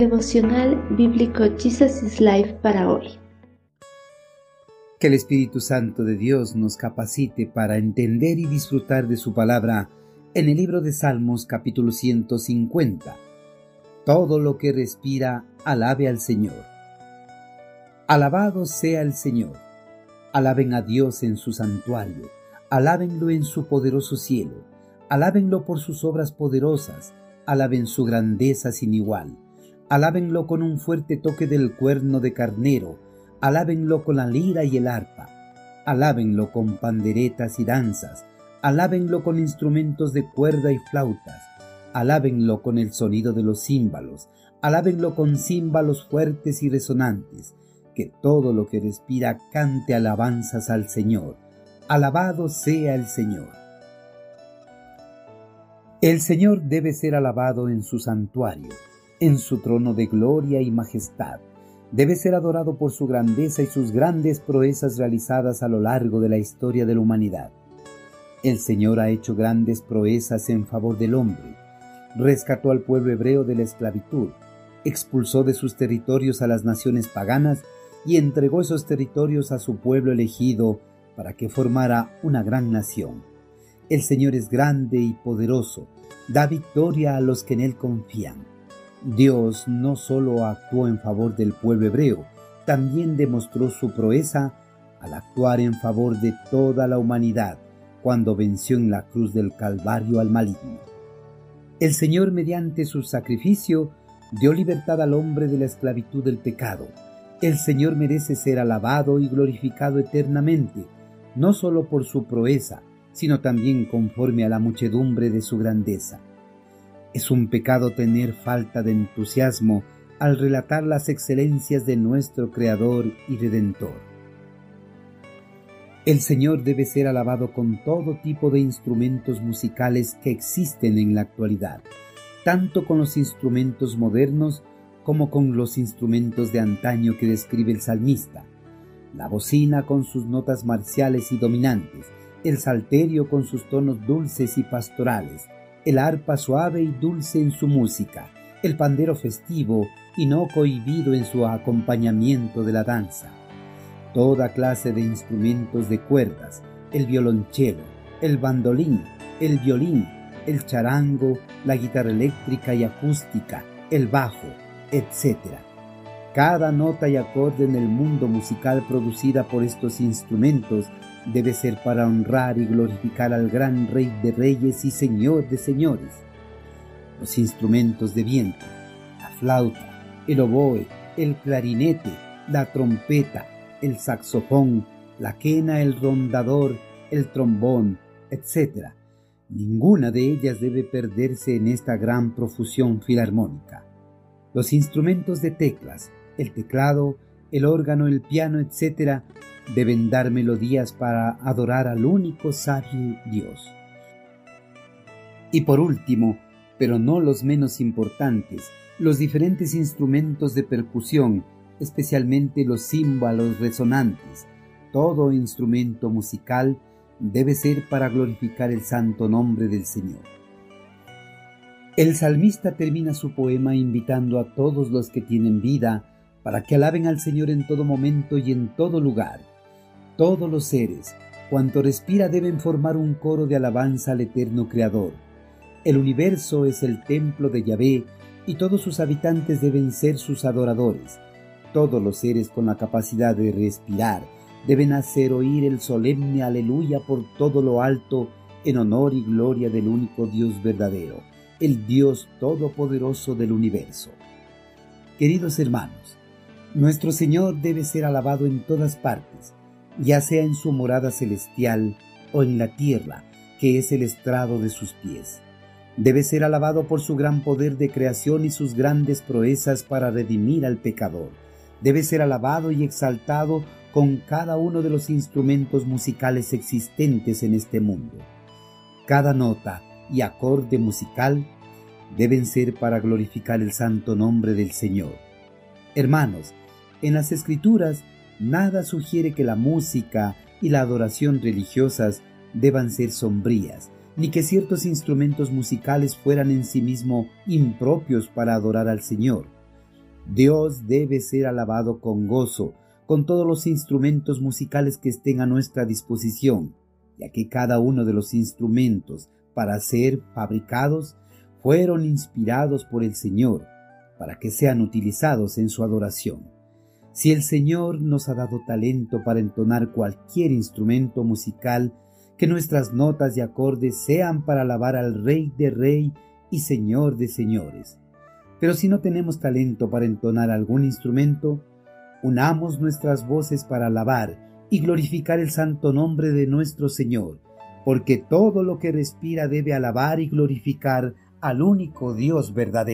Devocional Bíblico Jesus is Life para hoy. Que el Espíritu Santo de Dios nos capacite para entender y disfrutar de su palabra en el libro de Salmos capítulo 150. Todo lo que respira, alabe al Señor. Alabado sea el Señor. Alaben a Dios en su santuario. Alábenlo en su poderoso cielo. Alábenlo por sus obras poderosas. Alaben su grandeza sin igual. Alábenlo con un fuerte toque del cuerno de carnero. Alábenlo con la lira y el arpa. Alábenlo con panderetas y danzas Alábenlo con instrumentos de cuerda y flautas. Alábenlo con el sonido de los címbalos. Alábenlo con címbalos fuertes y resonantes. Que todo lo que respira cante alabanzas al Señor. Alabado sea el Señor. El Señor debe ser alabado en su santuario, en su trono de gloria y majestad. Debe ser adorado por su grandeza y sus grandes proezas realizadas a lo largo de la historia de la humanidad. El Señor ha hecho grandes proezas en favor del hombre. Rescató al pueblo hebreo de la esclavitud, expulsó de sus territorios a las naciones paganas y entregó esos territorios a su pueblo elegido para que formara una gran nación. El Señor es grande y poderoso, da victoria a los que en Él confían. Dios no solo actuó en favor del pueblo hebreo, también demostró su proeza al actuar en favor de toda la humanidad cuando venció en la cruz del Calvario al maligno. El Señor mediante su sacrificio dio libertad al hombre de la esclavitud del pecado. El Señor merece ser alabado y glorificado eternamente, no solo por su proeza, sino también conforme a la muchedumbre de su grandeza. Es un pecado tener falta de entusiasmo al relatar las excelencias de nuestro Creador y Redentor. El Señor debe ser alabado con todo tipo de instrumentos musicales que existen en la actualidad, tanto con los instrumentos modernos como con los instrumentos de antaño que describe el salmista. La bocina con sus notas marciales y dominantes, el salterio con sus tonos dulces y pastorales, el arpa suave y dulce en su música, el pandero festivo y no cohibido en su acompañamiento de la danza toda clase de instrumentos de cuerdas, el violonchelo, el bandolín, el violín, el charango, la guitarra eléctrica y acústica, el bajo, etc. Cada nota y acorde en el mundo musical producida por estos instrumentos debe ser para honrar y glorificar al gran Rey de Reyes y Señor de Señores. Los instrumentos de viento, la flauta, el oboe, el clarinete, la trompeta, el saxofón, la quena, el rondador, el trombón, etc. Ninguna de ellas debe perderse en esta gran profusión filarmónica. Los instrumentos de teclas, el teclado, el órgano, el piano, etc., deben dar melodías para adorar al único sabio Dios. Y por último, pero no los menos importantes, los diferentes instrumentos de percusión especialmente los címbalos resonantes. Todo instrumento musical debe ser para glorificar el santo nombre del Señor. El salmista termina su poema invitando a todos los que tienen vida para que alaben al Señor en todo momento y en todo lugar. Todos los seres, cuanto respira, deben formar un coro de alabanza al eterno Creador. El universo es el templo de Yahvé y todos sus habitantes deben ser sus adoradores. Todos los seres con la capacidad de respirar deben hacer oír el solemne aleluya por todo lo alto en honor y gloria del único Dios verdadero, el Dios todopoderoso del universo. Queridos hermanos, nuestro Señor debe ser alabado en todas partes, ya sea en su morada celestial o en la tierra, que es el estrado de sus pies. Debe ser alabado por su gran poder de creación y sus grandes proezas para redimir al pecador debe ser alabado y exaltado con cada uno de los instrumentos musicales existentes en este mundo. Cada nota y acorde musical deben ser para glorificar el santo nombre del Señor. Hermanos, en las escrituras nada sugiere que la música y la adoración religiosas deban ser sombrías, ni que ciertos instrumentos musicales fueran en sí mismo impropios para adorar al Señor Dios debe ser alabado con gozo, con todos los instrumentos musicales que estén a nuestra disposición, ya que cada uno de los instrumentos para ser fabricados fueron inspirados por el Señor, para que sean utilizados en su adoración. Si el Señor nos ha dado talento para entonar cualquier instrumento musical, que nuestras notas y acordes sean para alabar al Rey de Rey y Señor de Señores. Pero si no tenemos talento para entonar algún instrumento, unamos nuestras voces para alabar y glorificar el santo nombre de nuestro Señor, porque todo lo que respira debe alabar y glorificar al único Dios verdadero.